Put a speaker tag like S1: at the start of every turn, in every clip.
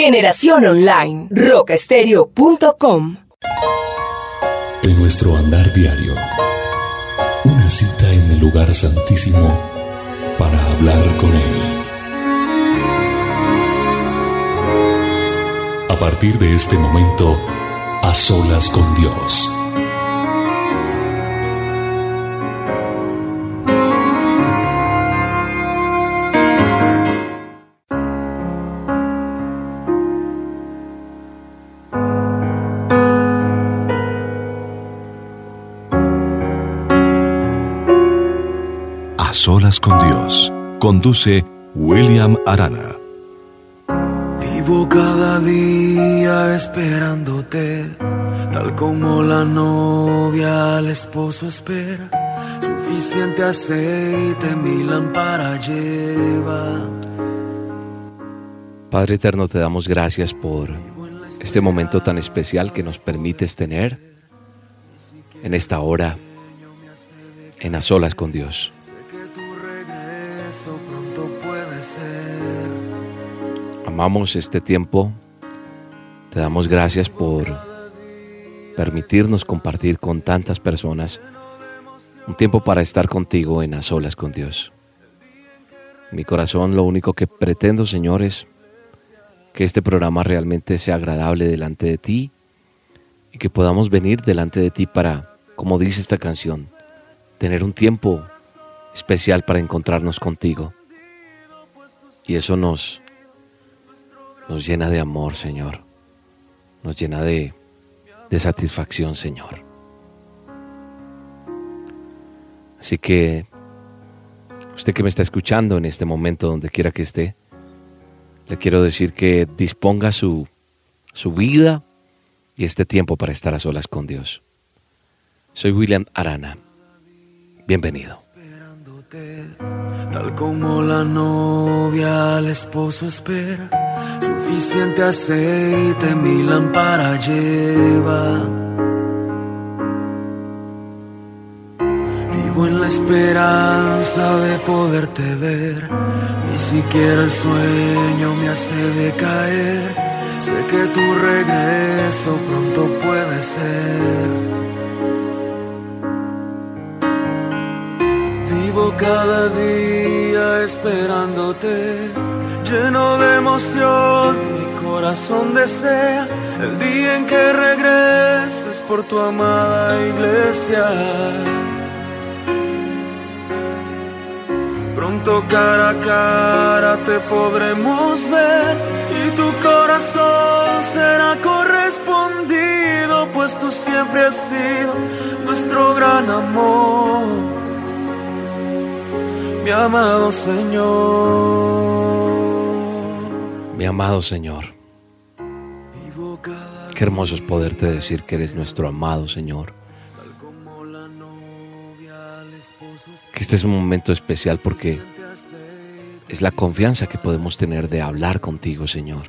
S1: Generación Online, rocastereo.com.
S2: En nuestro andar diario, una cita en el lugar santísimo para hablar con Él. A partir de este momento, a solas con Dios.
S3: Con Dios. Conduce William Arana.
S4: Vivo cada día esperándote, tal como la novia al esposo espera. Suficiente aceite mi lámpara lleva.
S5: Padre Eterno, te damos gracias por este momento tan especial que nos permites tener en esta hora, en a solas con Dios. Amamos este tiempo, te damos gracias por permitirnos compartir con tantas personas un tiempo para estar contigo en a solas con Dios. Mi corazón lo único que pretendo, Señor, es que este programa realmente sea agradable delante de ti y que podamos venir delante de ti para, como dice esta canción, tener un tiempo especial para encontrarnos contigo. Y eso nos, nos llena de amor, Señor. Nos llena de, de satisfacción, Señor. Así que usted que me está escuchando en este momento, donde quiera que esté, le quiero decir que disponga su, su vida y este tiempo para estar a solas con Dios. Soy William Arana. Bienvenido.
S4: Esperándote, tal como la novia al esposo espera. Suficiente aceite mi lámpara lleva. Vivo en la esperanza de poderte ver. Ni siquiera el sueño me hace decaer. Sé que tu regreso pronto puede ser. Cada día esperándote, lleno de emoción, mi corazón desea el día en que regreses por tu amada iglesia. Pronto cara a cara te podremos ver y tu corazón será correspondido, pues tú siempre has sido nuestro gran amor mi amado Señor.
S5: Mi amado Señor, qué hermoso es poderte decir que eres nuestro amado Señor. Que este es un momento especial porque es la confianza que podemos tener de hablar contigo, Señor.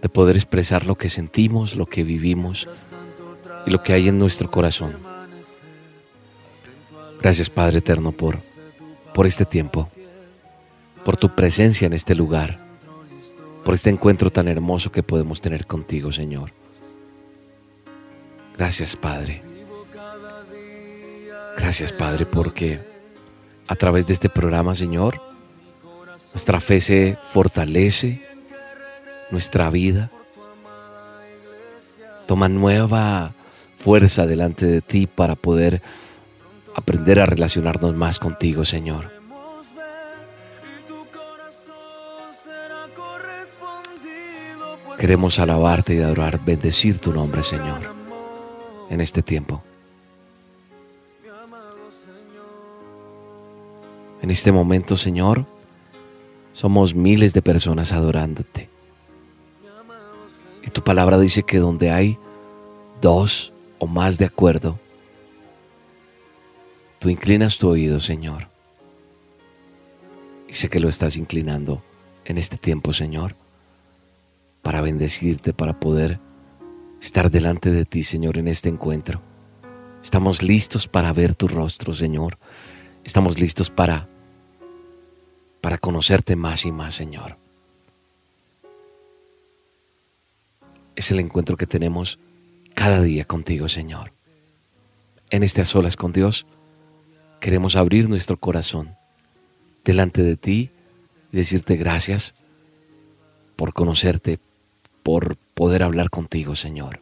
S5: De poder expresar lo que sentimos, lo que vivimos y lo que hay en nuestro corazón. Gracias, Padre Eterno, por, por este tiempo, por tu presencia en este lugar, por este encuentro tan hermoso que podemos tener contigo, Señor. Gracias, Padre. Gracias, Padre, porque a través de este programa, Señor, nuestra fe se fortalece, nuestra vida toma nueva fuerza delante de ti para poder aprender a relacionarnos más contigo, Señor. Queremos alabarte y adorar, bendecir tu nombre, Señor, en este tiempo. En este momento, Señor, somos miles de personas adorándote. Y tu palabra dice que donde hay dos o más de acuerdo, tú inclinas tu oído, Señor. Y sé que lo estás inclinando en este tiempo, Señor, para bendecirte, para poder estar delante de ti, Señor, en este encuentro. Estamos listos para ver tu rostro, Señor. Estamos listos para para conocerte más y más, Señor. es el encuentro que tenemos cada día contigo, Señor. En este a con Dios, queremos abrir nuestro corazón delante de ti y decirte gracias por conocerte, por poder hablar contigo, Señor.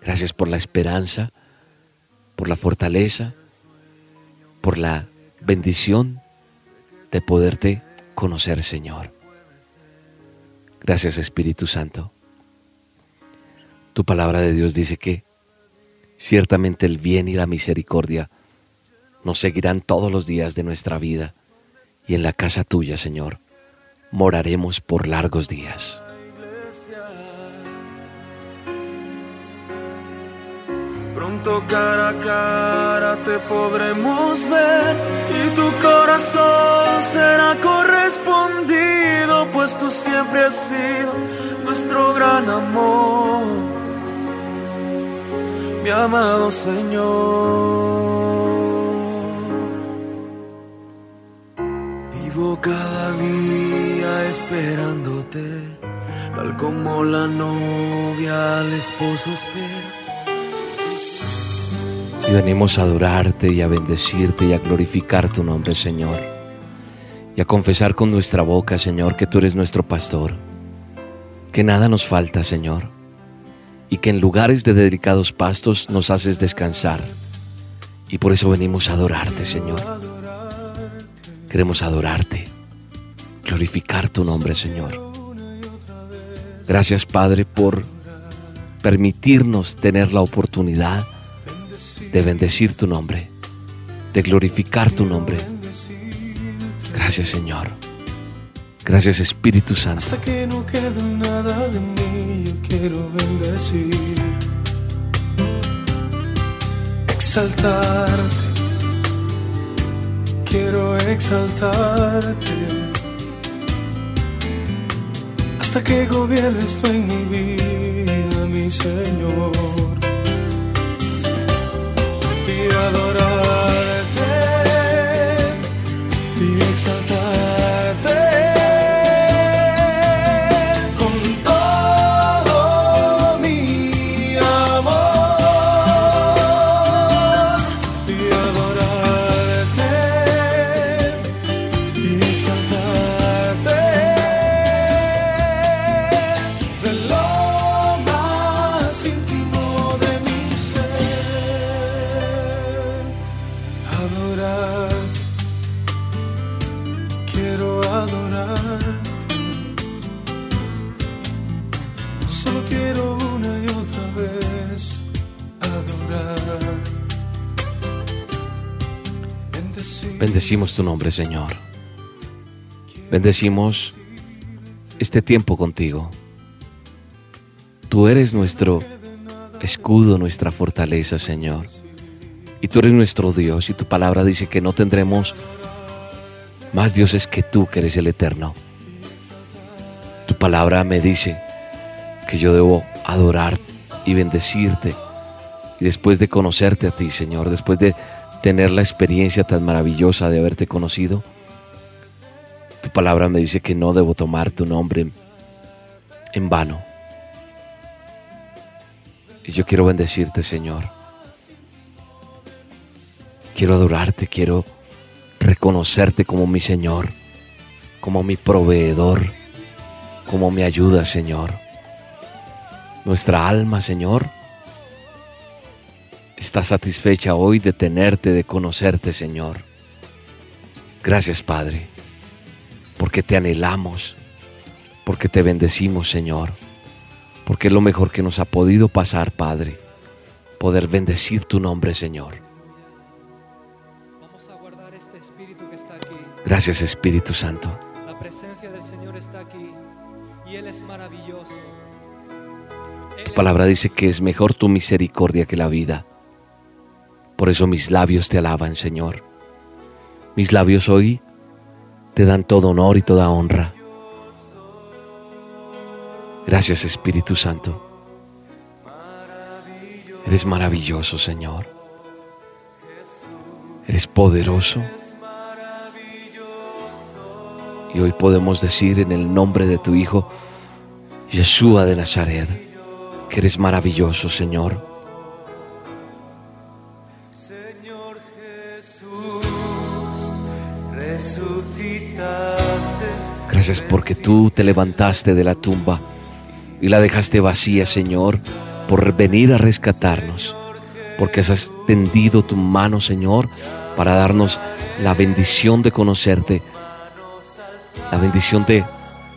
S5: Gracias por la esperanza, por la fortaleza, por la bendición de poderte conocer, Señor. Gracias, Espíritu Santo. Tu palabra de Dios dice que ciertamente el bien y la misericordia nos seguirán todos los días de nuestra vida y en la casa tuya, Señor, moraremos por largos días.
S4: Pronto cara a cara te podremos ver y tu corazón será correspondido, pues tú siempre has sido nuestro gran amor, mi amado Señor. Cada día esperándote, tal como la novia al esposo espera.
S5: Y venimos a adorarte y a bendecirte y a glorificar tu nombre, Señor. Y a confesar con nuestra boca, Señor, que tú eres nuestro pastor. Que nada nos falta, Señor. Y que en lugares de delicados pastos nos haces descansar. Y por eso venimos a adorarte, Señor. Queremos adorarte, glorificar tu nombre, Señor. Gracias, Padre, por permitirnos tener la oportunidad de bendecir tu nombre, de glorificar tu nombre. Gracias, Señor. Gracias, Espíritu Santo.
S4: Hasta que no quede nada de mí, yo quiero bendecir, exaltarte quiero exaltarte hasta que gobiernes tú en mi vida, mi Señor. Y adorarte
S5: Tu nombre, Señor. Bendecimos este tiempo contigo. Tú eres nuestro escudo, nuestra fortaleza, Señor. Y tú eres nuestro Dios y tu palabra dice que no tendremos más dioses que tú, que eres el eterno. Tu palabra me dice que yo debo adorar y bendecirte. Y después de conocerte a ti, Señor, después de tener la experiencia tan maravillosa de haberte conocido, tu palabra me dice que no debo tomar tu nombre en vano. Y yo quiero bendecirte, Señor. Quiero adorarte, quiero reconocerte como mi Señor, como mi proveedor, como mi ayuda, Señor. Nuestra alma, Señor, está satisfecha hoy de tenerte, de conocerte, Señor. Gracias, Padre, porque te anhelamos, porque te bendecimos, Señor, porque es lo mejor que nos ha podido pasar, Padre, poder bendecir tu nombre, Señor.
S6: Vamos a guardar este espíritu que está aquí.
S5: Gracias, Espíritu Santo.
S6: La presencia del Señor está aquí y Él es maravilloso. Él
S5: Tu
S6: es
S5: palabra dice que es mejor tu misericordia que la vida. Por eso mis labios te alaban, Señor. Mis labios hoy te dan todo honor y toda honra. Gracias, Espíritu Santo. Eres maravilloso, Señor. Eres poderoso. Y hoy podemos decir en el nombre de tu Hijo, Yeshua de Nazaret, que eres maravilloso, Señor. Porque tú te levantaste de la tumba y la dejaste vacía, Señor, por venir a rescatarnos. Porque has extendido tu mano, Señor, para darnos la bendición de conocerte, la bendición de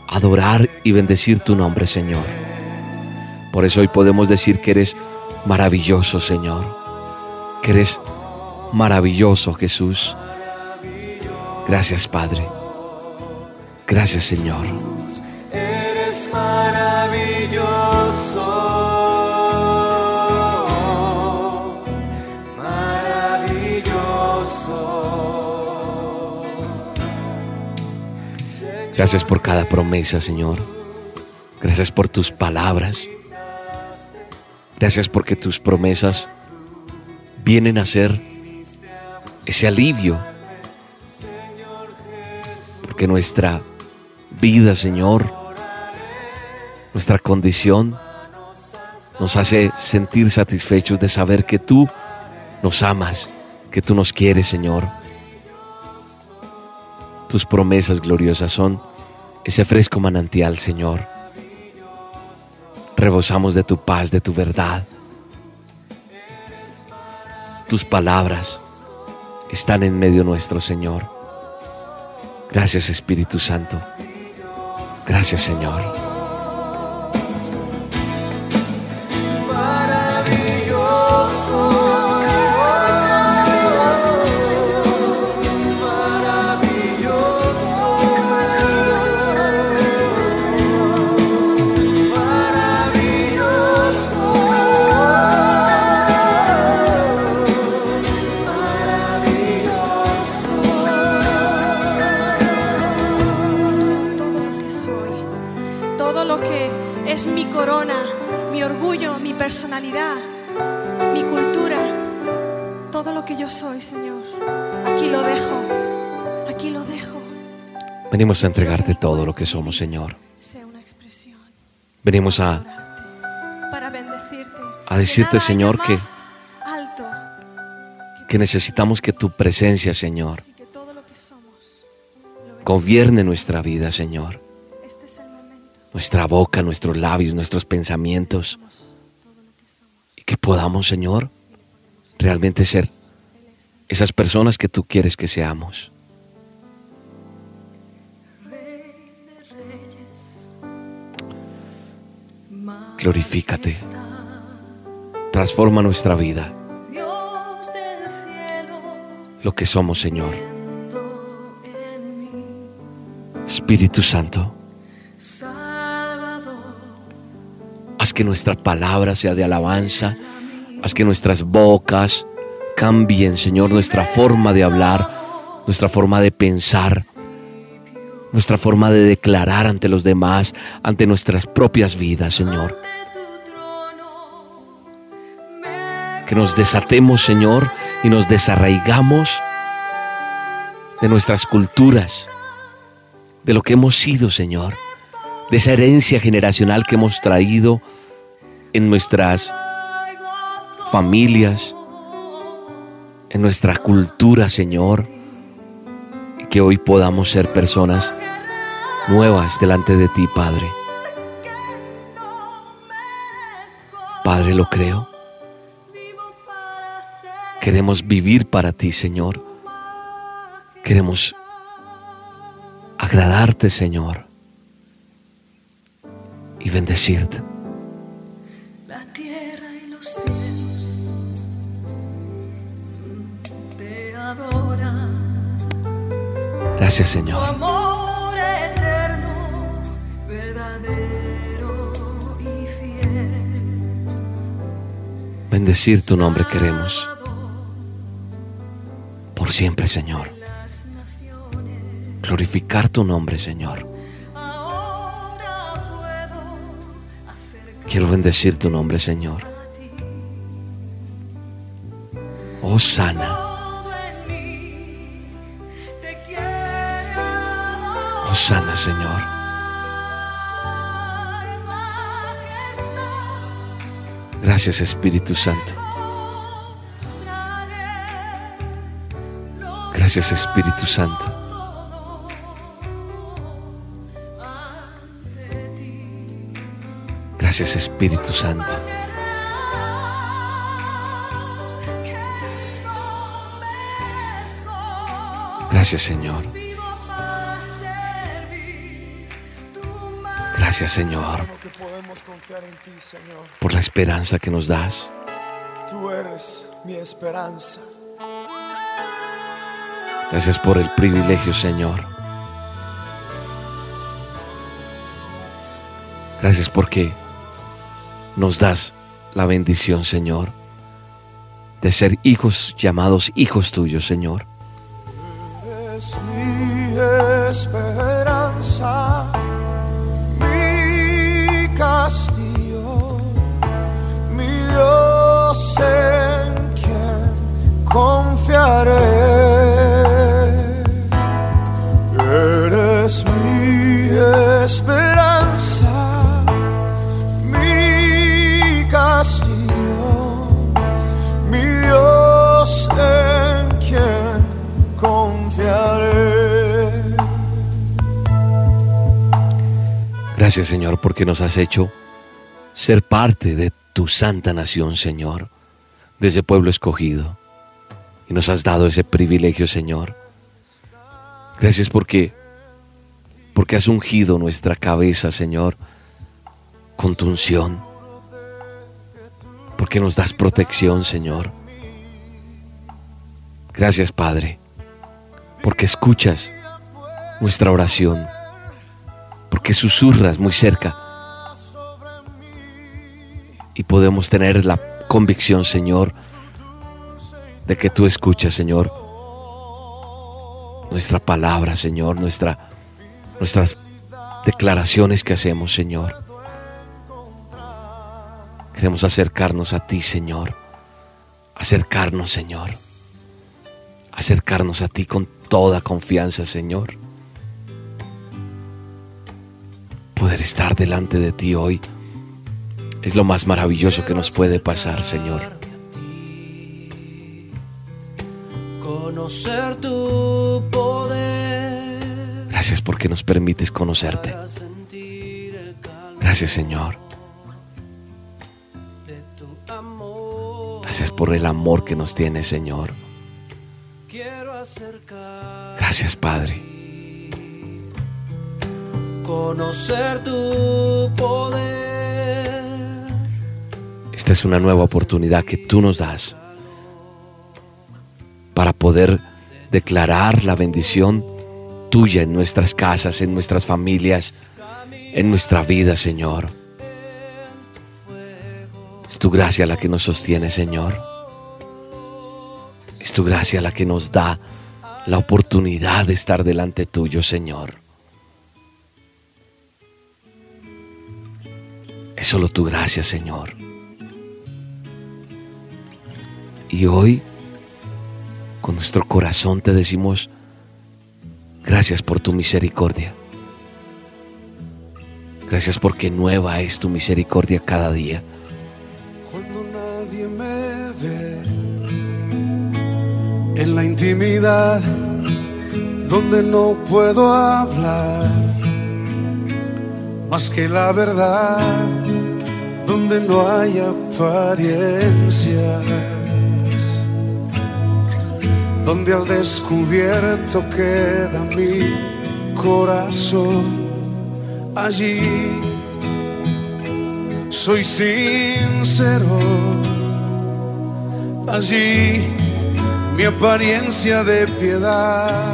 S5: adorar y bendecir tu nombre, Señor. Por eso hoy podemos decir que eres maravilloso, Señor. Que eres maravilloso, Jesús. Gracias, Padre. Gracias, Señor.
S4: Eres maravilloso, maravilloso.
S5: Gracias por cada promesa, Señor. Gracias por tus palabras. Gracias porque tus promesas vienen a ser ese alivio. Porque nuestra vida, Señor, nuestra condición nos hace sentir satisfechos de saber que tú nos amas, que tú nos quieres, Señor. Tus promesas gloriosas son ese fresco manantial, Señor. Rebosamos de tu paz, de tu verdad. Tus palabras están en medio nuestro, Señor. Gracias, Espíritu Santo. Gracias, Señor.
S7: Lo que yo soy, Señor. Aquí lo dejo, aquí lo dejo.
S5: Venimos a entregarte todo lo que somos, Señor.
S7: Sea una expresión
S5: Venimos a,
S7: para bendecirte.
S5: a decirte, Señor, que- que necesitamos que tu presencia, Señor, gobierne nuestra vida, Señor.
S7: Este.
S5: Nuestra boca, nuestros labios, nuestros pensamientos. Y que podamos, Señor, realmente ser esas personas que tú quieres que seamos. Glorifícate. Transforma nuestra vida. Lo que somos, Señor. Espíritu Santo, haz que nuestra palabra sea de alabanza. Haz que nuestras bocas cambien, Señor, nuestra forma de hablar, nuestra forma de pensar, nuestra forma de declarar ante los demás, ante nuestras propias vidas, Señor. Que nos desatemos, Señor, y nos desarraigamos de nuestras culturas, de lo que hemos sido, Señor, de esa herencia generacional que hemos traído en nuestras familias, nuestra cultura, Señor, que hoy podamos ser personas nuevas delante de ti, Padre. Padre, lo creo. Queremos vivir para ti, Señor. Queremos agradarte, Señor, y bendecirte. Gracias, Señor.
S7: amor eterno, verdadero y fiel.
S5: Bendecir tu nombre queremos. Por siempre, Señor. Glorificar tu nombre, Señor. Quiero bendecir tu nombre, Señor. Oh, sana.
S7: Quiere adorar.
S5: Oh, sana, Señor. Gracias Espíritu Santo. Gracias Espíritu Santo. Gracias Espíritu Santo. Gracias Señor. Gracias Señor por la esperanza que nos das.
S8: Tú eres mi esperanza.
S5: Gracias por el privilegio Señor. Gracias porque nos das la bendición Señor de ser hijos llamados hijos tuyos Señor.
S8: Es mi esperanza, Dios en quien confiaré. Eres mi esperanza, mi castillo, mi Dios en quien confiaré.
S5: Gracias Señor porque nos has hecho ser parte de tu santa nación Señor, de ese pueblo escogido. Y nos has dado ese privilegio Señor. Gracias porque porque has ungido nuestra cabeza Señor con tu unción. Porque nos das protección Señor. Gracias Padre porque escuchas nuestra oración porque susurras muy cerca y podemos tener la convicción, Señor, de que tú escuchas, Señor, nuestra palabra, Señor, nuestra, nuestras declaraciones que hacemos, Señor. Queremos acercarnos a ti, Señor, acercarnos, Señor, acercarnos a ti con toda confianza, Señor. Poder estar delante de ti hoy es lo más maravilloso que nos puede pasar, Señor.
S4: Conocer tu poder.
S5: Gracias porque nos permites conocerte. Gracias, Señor. Gracias por el amor que nos tienes, Señor. Gracias, Padre.
S4: Conocer tu poder.
S5: Es una nueva oportunidad que tú nos das para poder declarar la bendición tuya en nuestras casas, en nuestras familias, en nuestra vida, Señor. Es tu gracia la que nos sostiene, Señor. Es tu gracia la que nos da la oportunidad de estar delante tuyo, Señor. Es solo tu gracia, Señor. Y hoy, con nuestro corazón te decimos, gracias por tu misericordia. Gracias porque nueva es tu misericordia cada día.
S8: Cuando nadie me ve en la intimidad donde no puedo hablar más que la verdad donde no hay apariencias donde al descubierto queda mi corazón allí soy sincero. Allí mi apariencia de piedad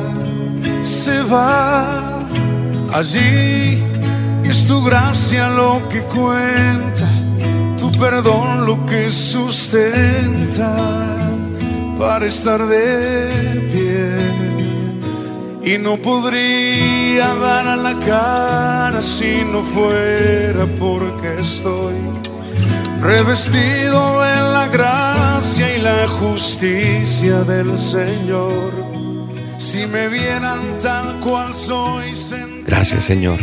S8: se va. Allí es tu gracia lo que cuenta, tu perdón lo que sustenta para estar de pie. Y no podría dar a la cara si no fuera porque estoy revestido de la gracia y la justicia del Señor. Si me vieran tal cual soy,
S5: Gracias, Señor.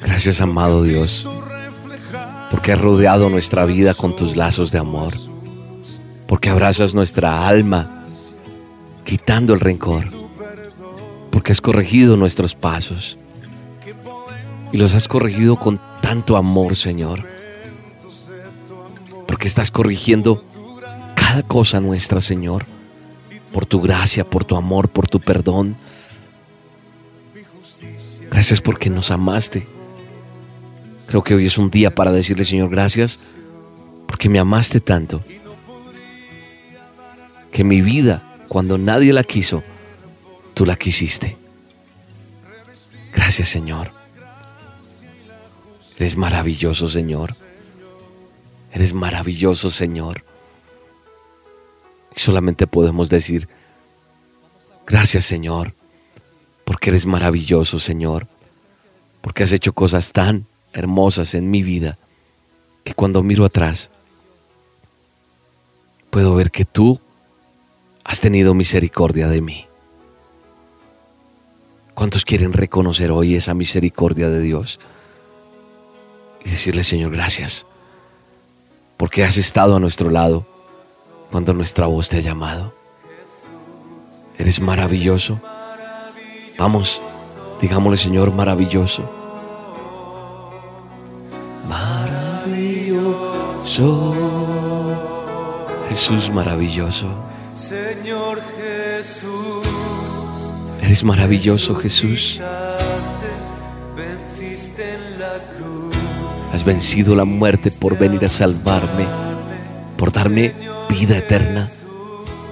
S5: Gracias, amado Dios. Porque has rodeado nuestra vida con tus lazos de amor, porque abrazas nuestra alma, quitando el rencor, porque has corregido nuestros pasos y los has corregido con tanto amor, Señor, porque estás corrigiendo cada cosa nuestra, Señor, por tu gracia, por tu amor, por tu perdón. Gracias porque nos amaste. Creo que hoy es un día para decirle, Señor, gracias porque me amaste tanto. Que mi vida, cuando nadie la quiso, tú la quisiste. Gracias, Señor. Eres maravilloso, Señor. Eres maravilloso, Señor. Y solamente podemos decir, gracias, Señor, porque eres maravilloso, Señor, porque has hecho cosas tan hermosas en mi vida que cuando miro atrás puedo ver que tú has tenido misericordia de mí. ¿Cuántos quieren reconocer hoy esa misericordia de Dios? Y decirle, Señor, gracias, porque has estado a nuestro lado cuando nuestra voz te ha llamado. Eres maravilloso. Vamos, digámosle, Señor, maravilloso. Maravilloso. Jesús maravilloso.
S4: Señor Jesús,
S5: Eres maravilloso, Jesús.
S4: venciste en la cruz.
S5: Has vencido la muerte por venir a salvarme, por darme vida eterna,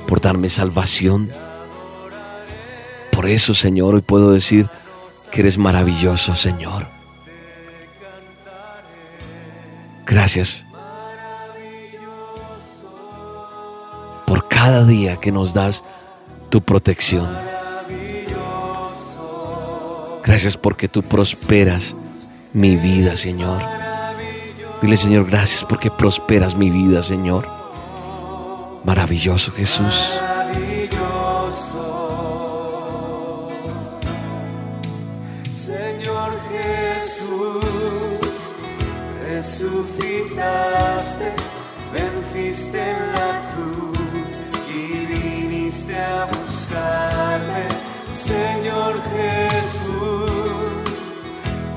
S5: por darme salvación. Por eso, Señor, hoy puedo decir que eres maravilloso, Señor. Gracias cada día que nos das tu protección. Gracias porque tú prosperas mi vida, Señor. Dile, Señor, gracias porque prosperas mi vida, Señor. Maravilloso Jesús.
S4: Señor Jesús, resucitaste, venciste en la viniste a buscarme. Señor Jesús,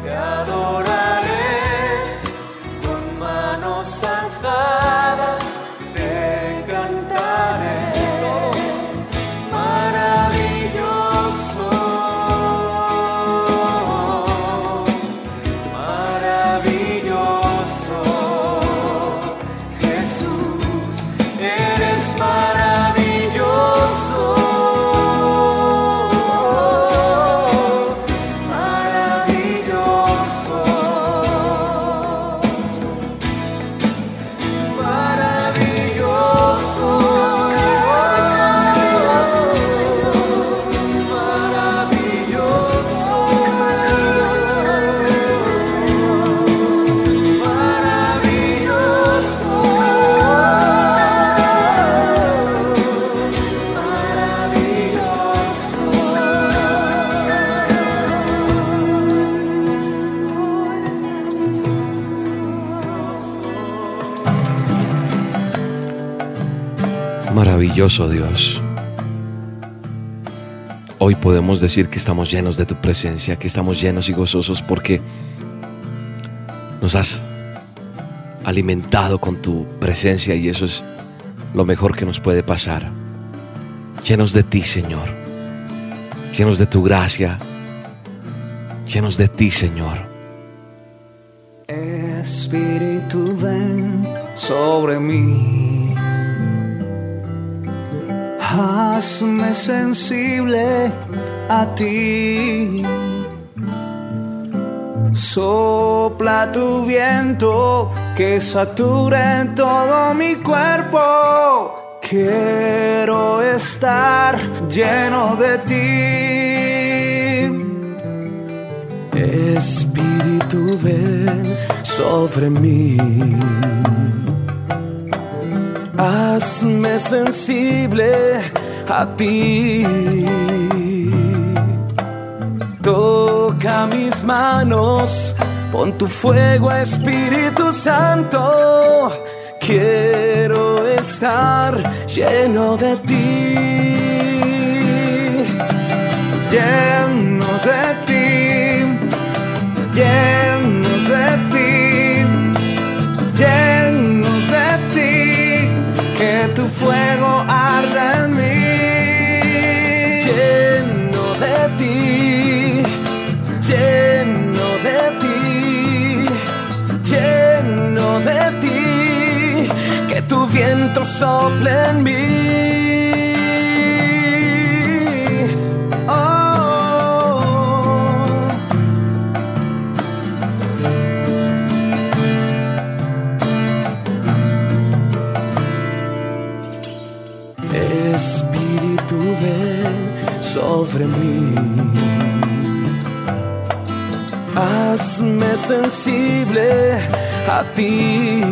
S4: te adoraré Maravilloso
S5: Dios. Hoy podemos decir que estamos llenos de tu presencia, que estamos llenos y gozosos porque nos has alimentado con tu presencia y eso es lo mejor que nos puede pasar. Llenos de ti, Señor. Llenos de tu gracia. Llenos de ti, Señor.
S4: Espíritu ven sobre mí. Hazme sensible a ti. Sopla tu viento que sature todo mi cuerpo. Quiero estar lleno de ti. Espíritu ven sobre mí. Hazme sensible a ti. Toca mis manos, Pon tu fuego, Espíritu Santo. Quiero estar lleno de ti. Lleno de ti. Lleno fuego arda en mí. Lleno de ti. Lleno de ti. Lleno de ti. Que tu viento sople en mí. Sobre mí. Hazme sensible a ti.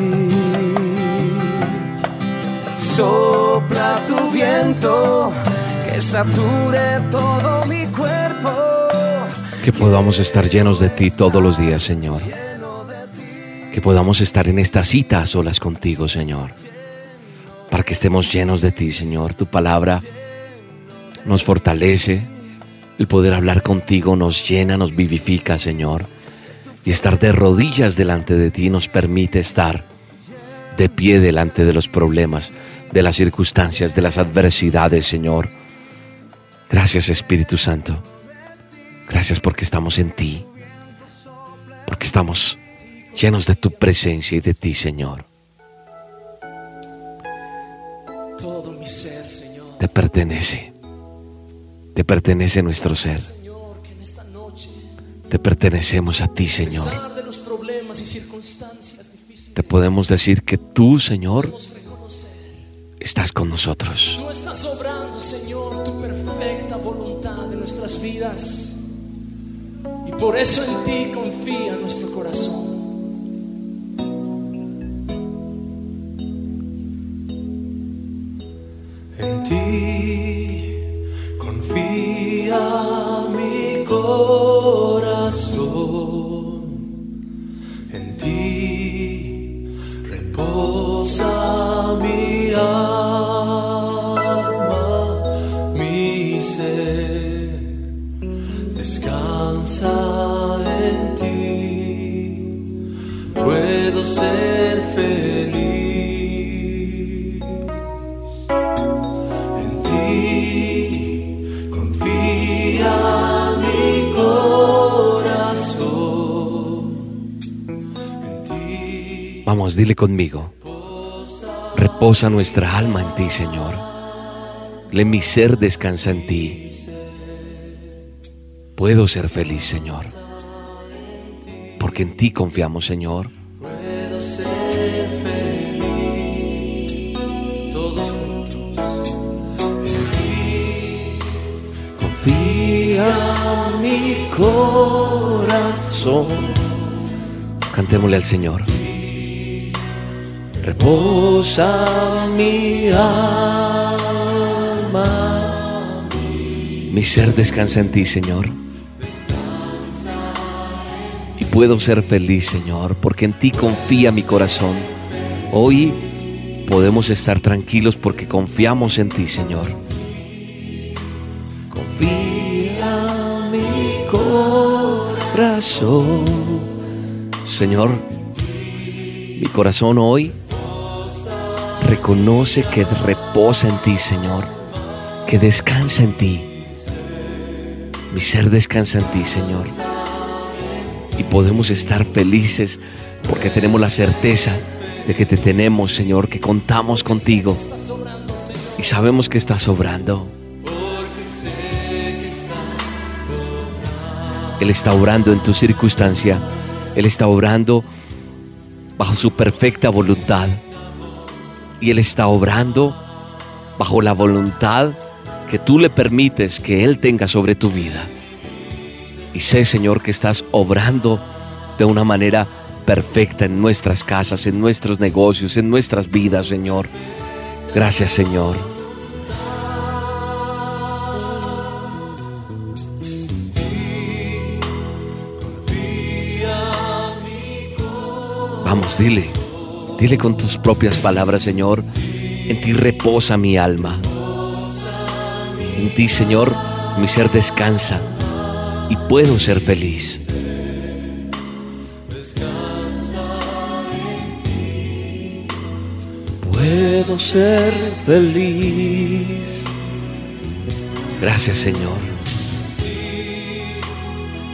S4: Sopla tu viento que sature todo mi cuerpo.
S5: Que podamos estar llenos de ti todos los días, Señor. Que podamos estar en esta cita a solas contigo, Señor. Para que estemos llenos de ti, Señor. Tu palabra nos fortalece. El poder hablar contigo nos llena, nos vivifica, Señor. Y estar de rodillas delante de ti nos permite estar de pie delante de los problemas, de las circunstancias, de las adversidades, Señor. Gracias, Espíritu Santo. Gracias porque estamos en ti. Porque estamos llenos de tu presencia y de ti, Señor.
S6: Todo mi ser, Señor.
S5: Te pertenece. Te pertenece nuestro ser.
S6: Señor, que en esta noche,
S5: Te pertenecemos a ti,
S6: a
S5: Señor.
S6: pesar de los problemas y circunstancias difíciles,
S5: Te podemos decir que tú, Señor, estás con nosotros.
S6: Tú estás obrando, Señor, tu perfecta voluntad en nuestras vidas. Y por eso en ti confía nuestro corazón.
S4: En ti confía mi
S5: dile conmigo. Reposa nuestra alma en ti, Señor. Le mi ser descansa en ti. Puedo ser feliz, Señor. Porque en ti confiamos, Señor.
S4: puedo ser feliz. Todos juntos. En ti
S5: Confía mi corazón. Cantémosle al Señor. Reposa mi alma. Mi ser descansa en ti, Señor. Y puedo ser feliz, Señor, porque en ti confía mi corazón. Hoy podemos estar tranquilos porque confiamos en ti, Señor. Confía mi corazón. Señor, mi corazón hoy reconoce que reposa en ti, Señor, que descansa en ti. Mi ser descansa en ti, Señor. Y podemos estar felices porque tenemos la certeza de que te tenemos, Señor, que contamos contigo y sabemos que estás obrando. Él está obrando en tu circunstancia. Él está obrando bajo su perfecta voluntad. Y Él está obrando bajo la voluntad que tú le permites que Él tenga sobre tu vida. Y sé, Señor, que estás obrando de una manera perfecta en nuestras casas, en nuestros negocios, en nuestras vidas, Señor. Gracias, Señor. Vamos, dile. Dile con tus propias palabras, Señor. En ti reposa mi alma. En ti, Señor, mi ser descansa y puedo ser feliz. Puedo ser feliz. Gracias, Señor.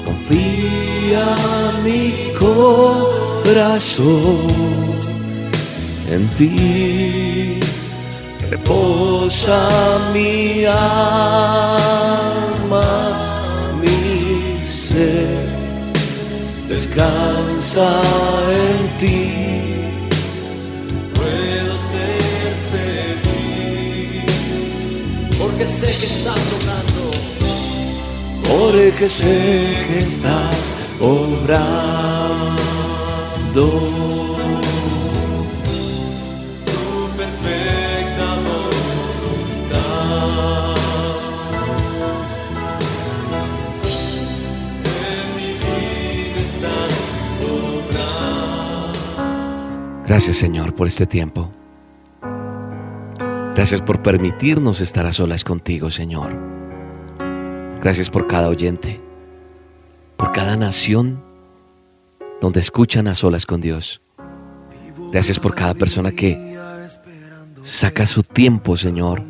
S5: Confía mi corazón en ti. Reposa mi alma, mi ser. Descansa en ti.
S6: Puedo ser feliz porque sé que estás obrando.
S5: porque sé que estás obrando. Gracias Señor por este tiempo. Gracias por permitirnos estar a solas contigo, Señor. Gracias por cada oyente, por cada nación donde escuchan a solas con Dios. Gracias por cada persona que saca su tiempo, Señor,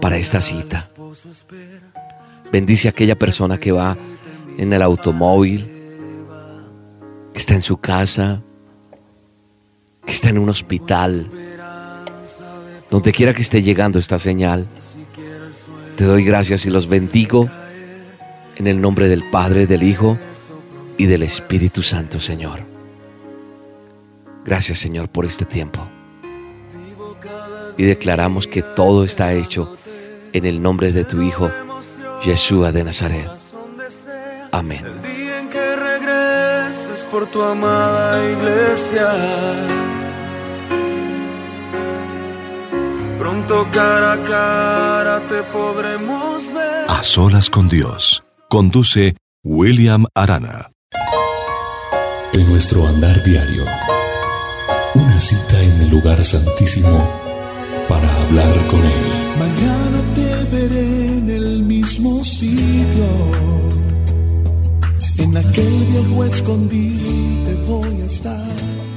S5: para esta cita. Bendice a aquella persona que va en el automóvil, que está en su casa, que está en un hospital, donde quiera que esté llegando esta señal. Te doy gracias y los bendigo en el nombre del Padre, del Hijo y del Espíritu Santo, Señor. Gracias, Señor, por este tiempo. Y declaramos que todo está hecho en el nombre de tu Hijo, Yeshua de Nazaret. Amén.
S4: El día en que regreses por tu amada iglesia. Pronto cara a cara te podremos ver.
S3: A solas con Dios. Conduce William Arana.
S2: En nuestro andar diario, una cita en el lugar santísimo para hablar con Él.
S9: Mañana te veré en el mismo sitio. En aquel viejo escondite voy a estar.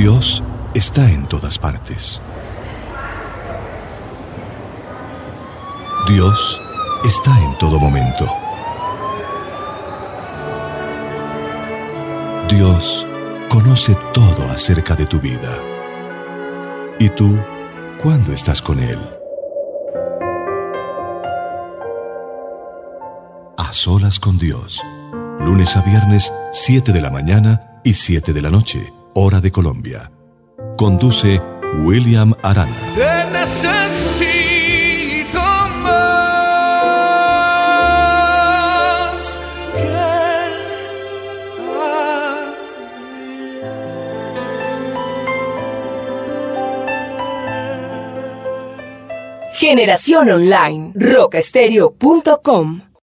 S3: Dios está en todas partes. Dios está en todo momento. Dios conoce todo acerca de tu vida. ¿Y tú cuándo estás con Él? A solas con Dios. Lunes a viernes, 7 de la mañana y 7 de la noche, hora de Colombia. Conduce William Arana.
S4: Te necesito más que
S1: Generación Online, rocastereo.com.